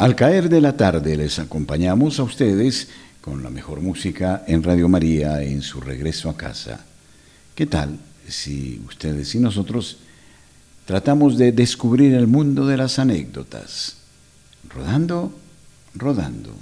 Al caer de la tarde les acompañamos a ustedes con la mejor música en Radio María en su regreso a casa. ¿Qué tal si ustedes y nosotros tratamos de descubrir el mundo de las anécdotas? Rodando, rodando.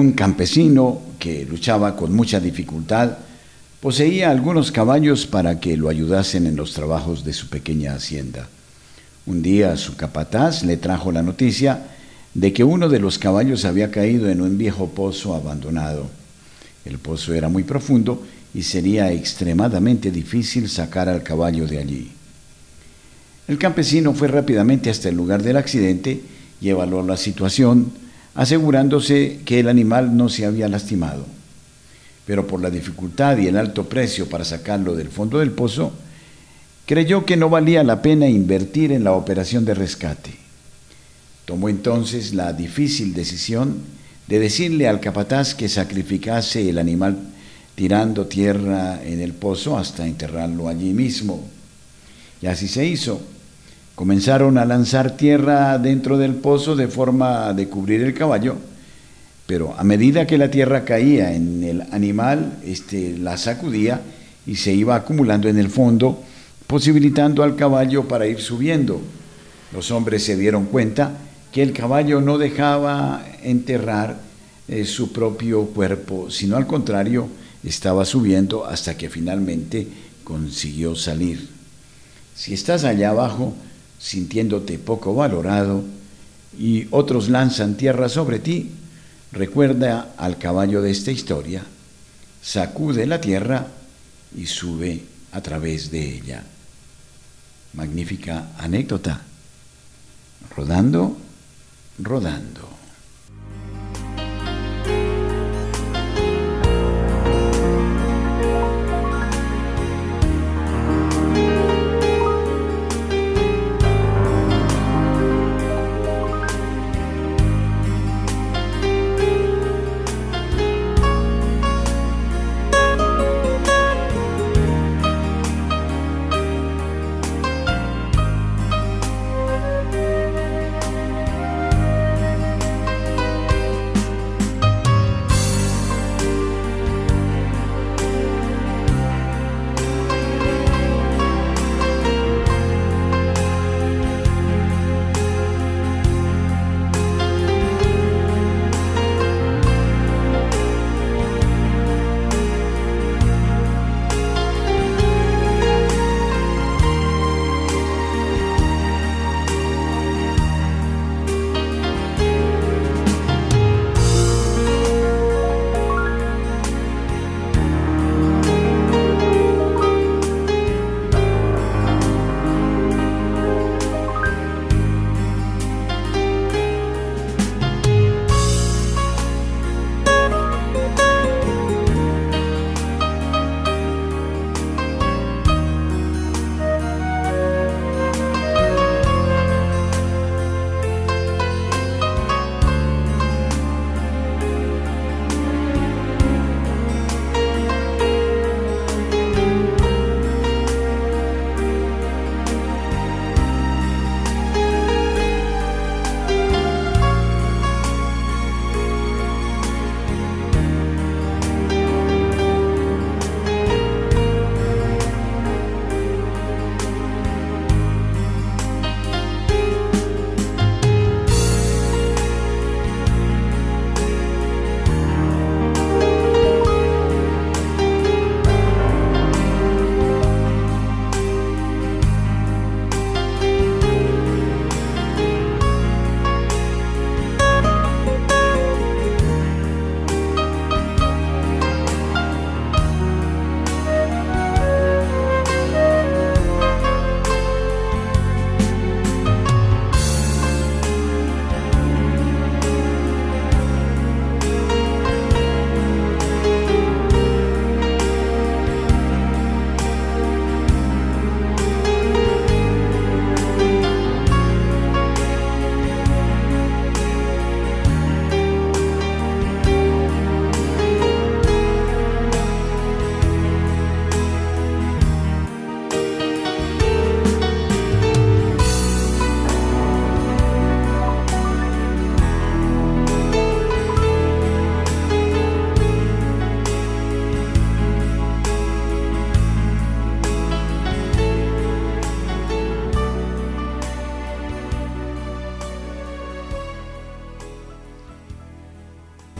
Un campesino que luchaba con mucha dificultad poseía algunos caballos para que lo ayudasen en los trabajos de su pequeña hacienda. Un día su capataz le trajo la noticia de que uno de los caballos había caído en un viejo pozo abandonado. El pozo era muy profundo y sería extremadamente difícil sacar al caballo de allí. El campesino fue rápidamente hasta el lugar del accidente y evaluó la situación, asegurándose que el animal no se había lastimado. Pero por la dificultad y el alto precio para sacarlo del fondo del pozo, creyó que no valía la pena invertir en la operación de rescate. Tomó entonces la difícil decisión de decirle al capataz que sacrificase el animal tirando tierra en el pozo hasta enterrarlo allí mismo. Y así se hizo. Comenzaron a lanzar tierra dentro del pozo de forma de cubrir el caballo, pero a medida que la tierra caía en el animal, este, la sacudía y se iba acumulando en el fondo, posibilitando al caballo para ir subiendo. Los hombres se dieron cuenta que el caballo no dejaba enterrar eh, su propio cuerpo, sino al contrario, estaba subiendo hasta que finalmente consiguió salir. Si estás allá abajo, sintiéndote poco valorado y otros lanzan tierra sobre ti, recuerda al caballo de esta historia, sacude la tierra y sube a través de ella. Magnífica anécdota. Rodando, rodando.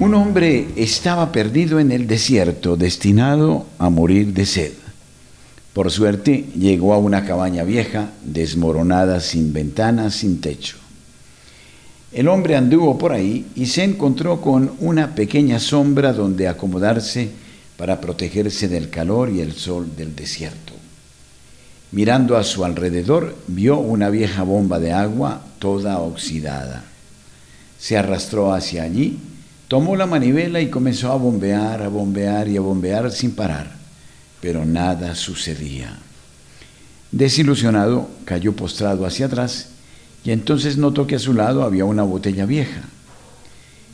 Un hombre estaba perdido en el desierto, destinado a morir de sed. Por suerte llegó a una cabaña vieja, desmoronada, sin ventanas, sin techo. El hombre anduvo por ahí y se encontró con una pequeña sombra donde acomodarse para protegerse del calor y el sol del desierto. Mirando a su alrededor, vio una vieja bomba de agua toda oxidada. Se arrastró hacia allí Tomó la manivela y comenzó a bombear, a bombear y a bombear sin parar, pero nada sucedía. Desilusionado, cayó postrado hacia atrás y entonces notó que a su lado había una botella vieja.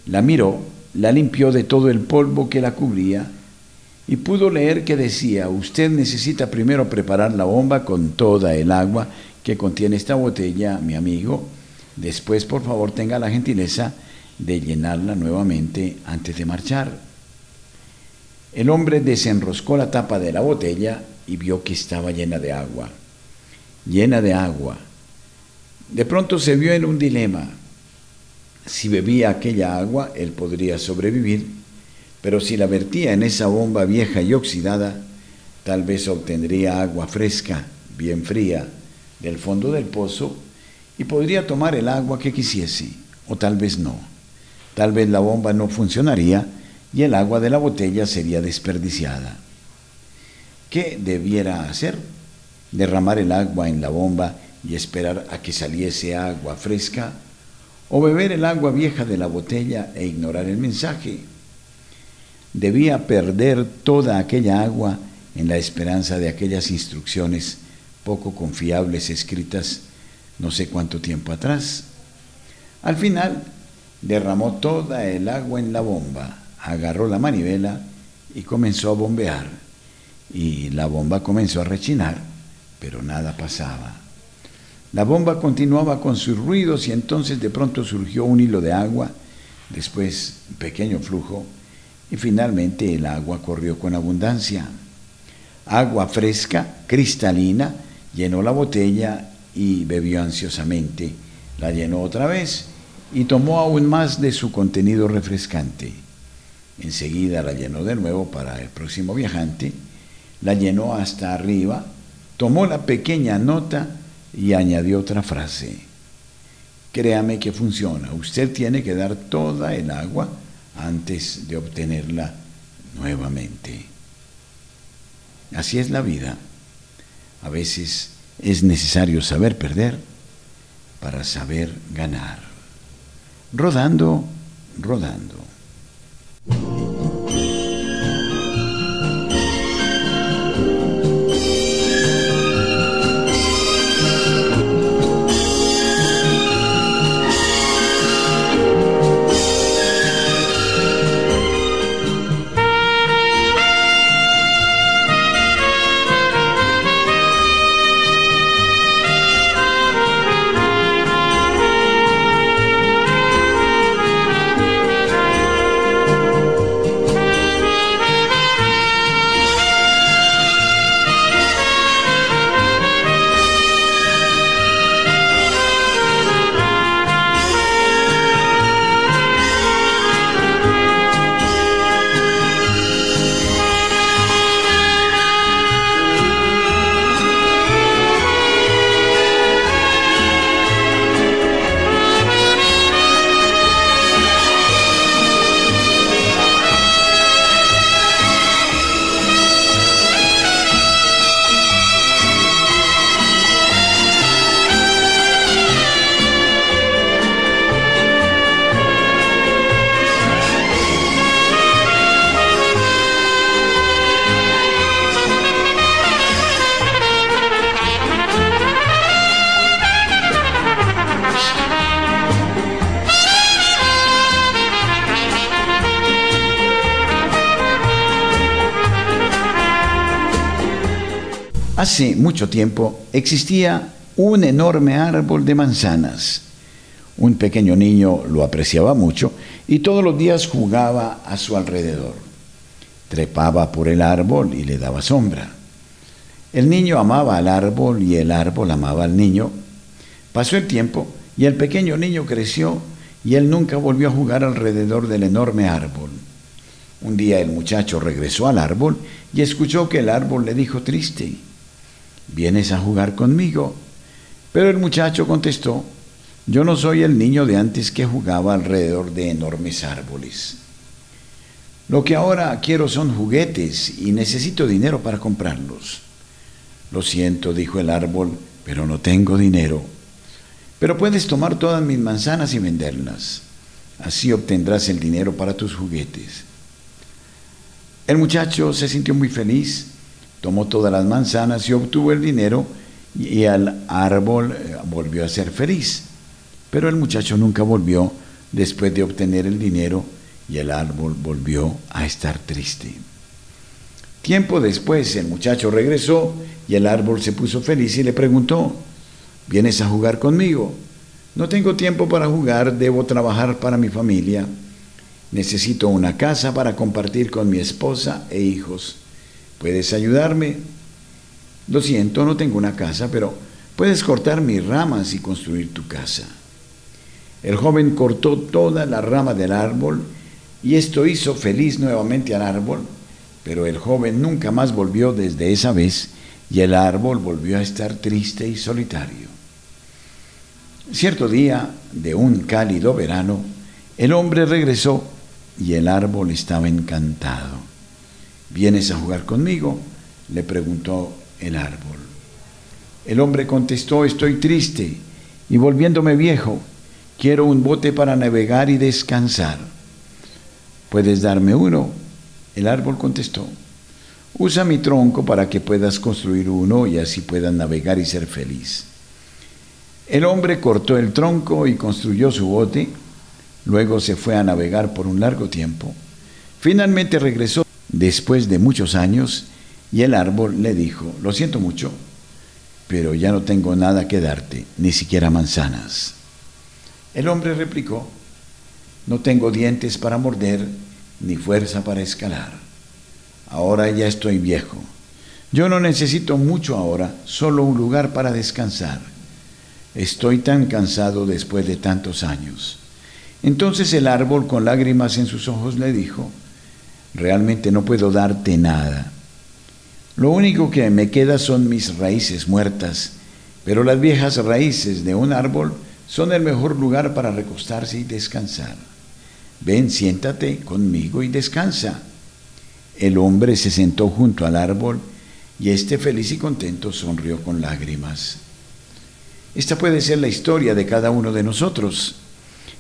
La miró, la limpió de todo el polvo que la cubría y pudo leer que decía, usted necesita primero preparar la bomba con toda el agua que contiene esta botella, mi amigo. Después, por favor, tenga la gentileza de llenarla nuevamente antes de marchar. El hombre desenroscó la tapa de la botella y vio que estaba llena de agua, llena de agua. De pronto se vio en un dilema. Si bebía aquella agua, él podría sobrevivir, pero si la vertía en esa bomba vieja y oxidada, tal vez obtendría agua fresca, bien fría, del fondo del pozo y podría tomar el agua que quisiese, o tal vez no. Tal vez la bomba no funcionaría y el agua de la botella sería desperdiciada. ¿Qué debiera hacer? ¿Derramar el agua en la bomba y esperar a que saliese agua fresca? ¿O beber el agua vieja de la botella e ignorar el mensaje? Debía perder toda aquella agua en la esperanza de aquellas instrucciones poco confiables escritas no sé cuánto tiempo atrás. Al final, derramó toda el agua en la bomba, agarró la manivela y comenzó a bombear. Y la bomba comenzó a rechinar, pero nada pasaba. La bomba continuaba con sus ruidos y entonces de pronto surgió un hilo de agua, después un pequeño flujo y finalmente el agua corrió con abundancia. Agua fresca, cristalina, llenó la botella y bebió ansiosamente. La llenó otra vez y tomó aún más de su contenido refrescante. Enseguida la llenó de nuevo para el próximo viajante, la llenó hasta arriba, tomó la pequeña nota y añadió otra frase. Créame que funciona, usted tiene que dar toda el agua antes de obtenerla nuevamente. Así es la vida. A veces es necesario saber perder para saber ganar rodando, rodando. Hace mucho tiempo existía un enorme árbol de manzanas. Un pequeño niño lo apreciaba mucho y todos los días jugaba a su alrededor. Trepaba por el árbol y le daba sombra. El niño amaba al árbol y el árbol amaba al niño. Pasó el tiempo y el pequeño niño creció y él nunca volvió a jugar alrededor del enorme árbol. Un día el muchacho regresó al árbol y escuchó que el árbol le dijo triste, ¿vienes a jugar conmigo? Pero el muchacho contestó, yo no soy el niño de antes que jugaba alrededor de enormes árboles. Lo que ahora quiero son juguetes y necesito dinero para comprarlos. Lo siento, dijo el árbol, pero no tengo dinero. Pero puedes tomar todas mis manzanas y venderlas. Así obtendrás el dinero para tus juguetes. El muchacho se sintió muy feliz, tomó todas las manzanas y obtuvo el dinero y el árbol eh, volvió a ser feliz. Pero el muchacho nunca volvió después de obtener el dinero y el árbol volvió a estar triste. Tiempo después el muchacho regresó y el árbol se puso feliz y le preguntó, ¿vienes a jugar conmigo? No tengo tiempo para jugar, debo trabajar para mi familia. Necesito una casa para compartir con mi esposa e hijos. ¿Puedes ayudarme? Lo siento, no tengo una casa, pero puedes cortar mis ramas y construir tu casa. El joven cortó toda la rama del árbol y esto hizo feliz nuevamente al árbol, pero el joven nunca más volvió desde esa vez y el árbol volvió a estar triste y solitario. Cierto día de un cálido verano, el hombre regresó y el árbol estaba encantado. ¿Vienes a jugar conmigo? le preguntó el árbol. El hombre contestó, estoy triste y volviéndome viejo, quiero un bote para navegar y descansar. ¿Puedes darme uno? El árbol contestó, usa mi tronco para que puedas construir uno y así puedas navegar y ser feliz. El hombre cortó el tronco y construyó su bote, luego se fue a navegar por un largo tiempo. Finalmente regresó después de muchos años y el árbol le dijo, lo siento mucho, pero ya no tengo nada que darte, ni siquiera manzanas. El hombre replicó, no tengo dientes para morder, ni fuerza para escalar. Ahora ya estoy viejo. Yo no necesito mucho ahora, solo un lugar para descansar Estoy tan cansado después de tantos años. Entonces el árbol con lágrimas en sus ojos le dijo, realmente no puedo darte nada. Lo único que me queda son mis raíces muertas, pero las viejas raíces de un árbol son el mejor lugar para recostarse y descansar. Ven, siéntate conmigo y descansa. El hombre se sentó junto al árbol y este feliz y contento sonrió con lágrimas. Esta puede ser la historia de cada uno de nosotros.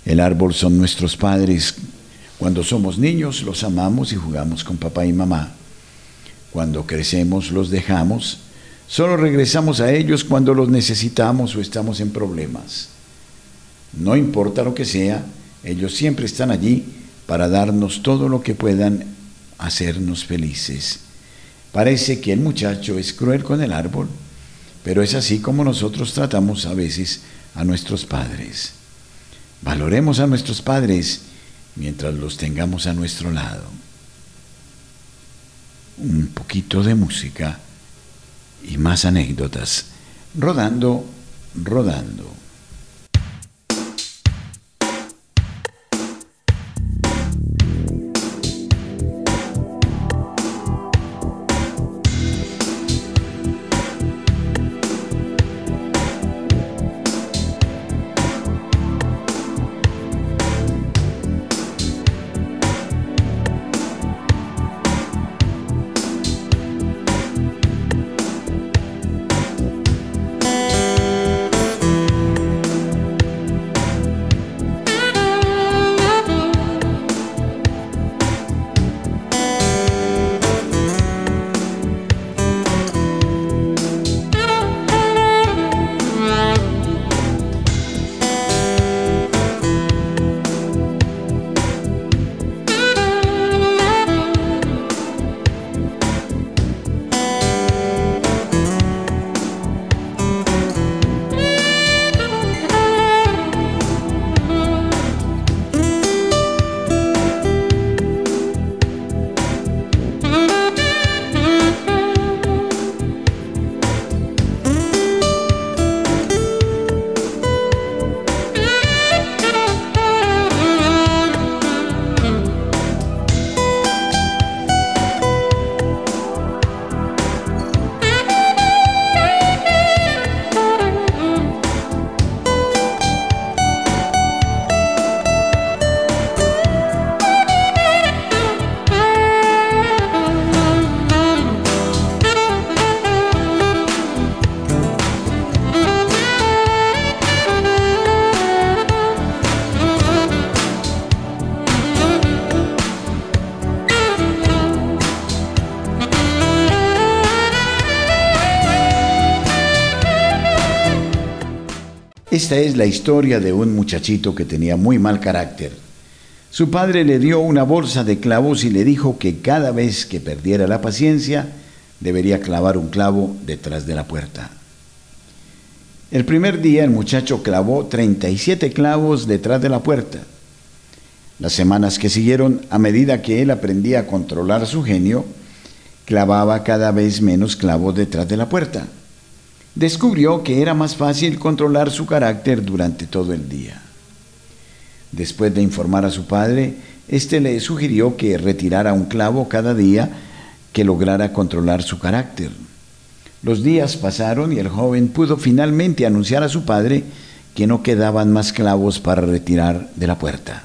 El árbol son nuestros padres. Cuando somos niños los amamos y jugamos con papá y mamá. Cuando crecemos los dejamos. Solo regresamos a ellos cuando los necesitamos o estamos en problemas. No importa lo que sea, ellos siempre están allí para darnos todo lo que puedan hacernos felices. Parece que el muchacho es cruel con el árbol pero es así como nosotros tratamos a veces a nuestros padres. Valoremos a nuestros padres mientras los tengamos a nuestro lado. Un poquito de música y más anécdotas. Rodando, rodando. Esta es la historia de un muchachito que tenía muy mal carácter. Su padre le dio una bolsa de clavos y le dijo que cada vez que perdiera la paciencia debería clavar un clavo detrás de la puerta. El primer día el muchacho clavó 37 clavos detrás de la puerta. Las semanas que siguieron, a medida que él aprendía a controlar su genio, clavaba cada vez menos clavos detrás de la puerta descubrió que era más fácil controlar su carácter durante todo el día. Después de informar a su padre, éste le sugirió que retirara un clavo cada día que lograra controlar su carácter. Los días pasaron y el joven pudo finalmente anunciar a su padre que no quedaban más clavos para retirar de la puerta.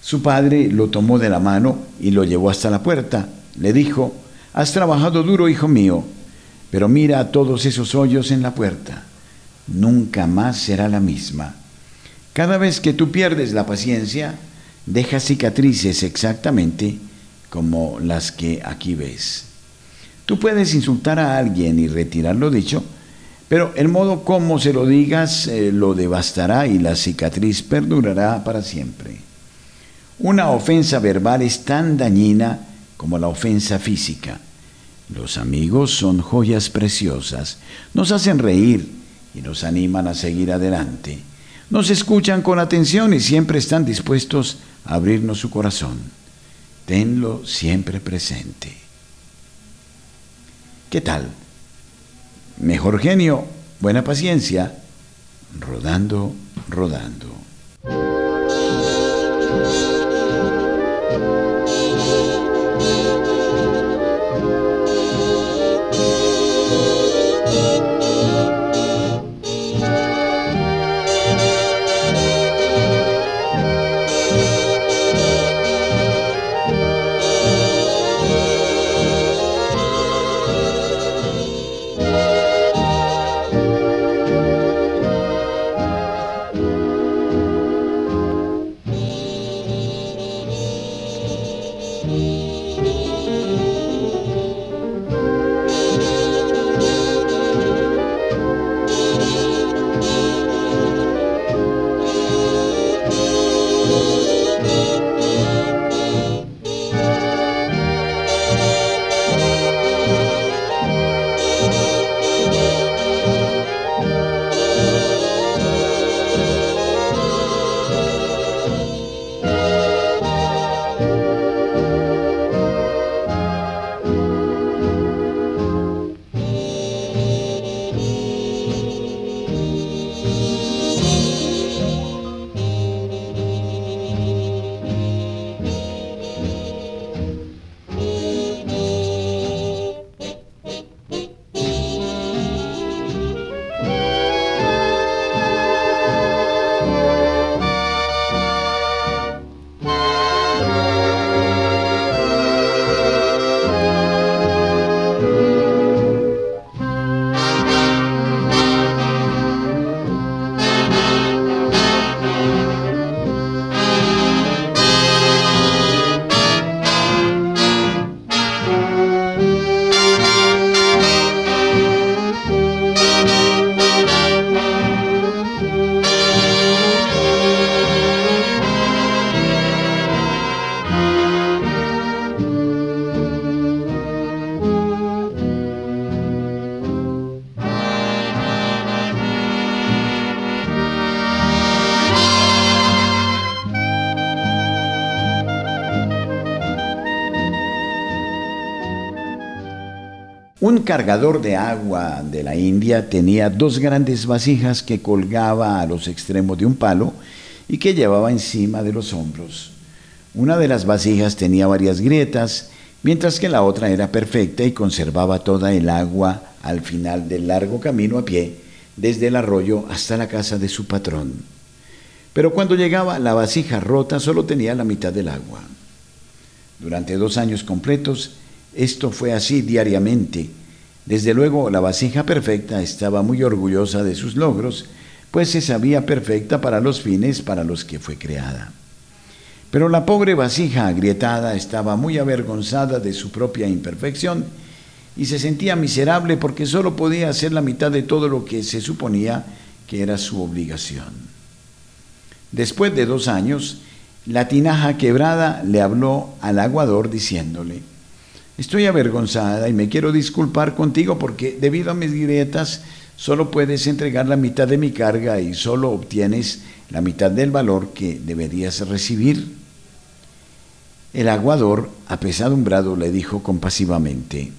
Su padre lo tomó de la mano y lo llevó hasta la puerta. Le dijo, Has trabajado duro, hijo mío, pero mira todos esos hoyos en la puerta. Nunca más será la misma. Cada vez que tú pierdes la paciencia, deja cicatrices exactamente como las que aquí ves. Tú puedes insultar a alguien y retirar lo dicho, pero el modo como se lo digas eh, lo devastará y la cicatriz perdurará para siempre. Una ofensa verbal es tan dañina como la ofensa física. Los amigos son joyas preciosas, nos hacen reír y nos animan a seguir adelante. Nos escuchan con atención y siempre están dispuestos a abrirnos su corazón. Tenlo siempre presente. ¿Qué tal? Mejor genio, buena paciencia, rodando, rodando. Cargador de agua de la India tenía dos grandes vasijas que colgaba a los extremos de un palo y que llevaba encima de los hombros. Una de las vasijas tenía varias grietas, mientras que la otra era perfecta y conservaba toda el agua al final del largo camino a pie, desde el arroyo hasta la casa de su patrón. Pero cuando llegaba la vasija rota solo tenía la mitad del agua. Durante dos años completos, esto fue así diariamente. Desde luego, la vasija perfecta estaba muy orgullosa de sus logros, pues se sabía perfecta para los fines para los que fue creada. Pero la pobre vasija agrietada estaba muy avergonzada de su propia imperfección y se sentía miserable porque solo podía hacer la mitad de todo lo que se suponía que era su obligación. Después de dos años, la tinaja quebrada le habló al aguador diciéndole, Estoy avergonzada y me quiero disculpar contigo porque debido a mis grietas solo puedes entregar la mitad de mi carga y solo obtienes la mitad del valor que deberías recibir. El aguador, apesadumbrado, le dijo compasivamente,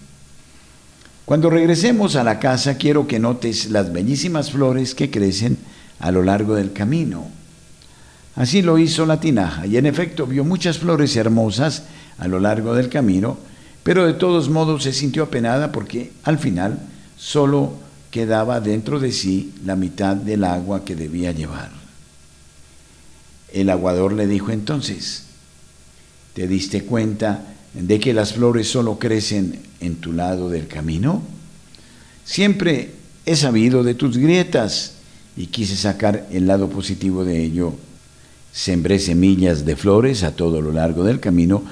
Cuando regresemos a la casa quiero que notes las bellísimas flores que crecen a lo largo del camino. Así lo hizo la tinaja, y en efecto vio muchas flores hermosas a lo largo del camino, pero de todos modos se sintió apenada porque al final solo quedaba dentro de sí la mitad del agua que debía llevar. El aguador le dijo entonces, ¿te diste cuenta de que las flores solo crecen en tu lado del camino? Siempre he sabido de tus grietas y quise sacar el lado positivo de ello. Sembré semillas de flores a todo lo largo del camino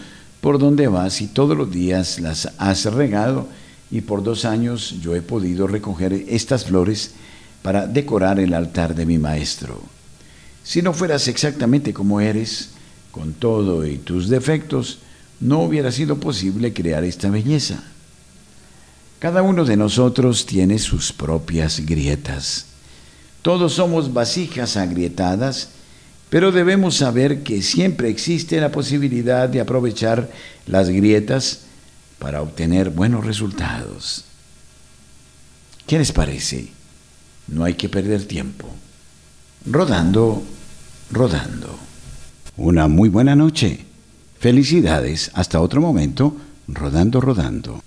por donde vas y todos los días las has regado y por dos años yo he podido recoger estas flores para decorar el altar de mi maestro. Si no fueras exactamente como eres, con todo y tus defectos, no hubiera sido posible crear esta belleza. Cada uno de nosotros tiene sus propias grietas. Todos somos vasijas agrietadas pero debemos saber que siempre existe la posibilidad de aprovechar las grietas para obtener buenos resultados. ¿Qué les parece? No hay que perder tiempo. Rodando, rodando. Una muy buena noche. Felicidades. Hasta otro momento. Rodando, rodando.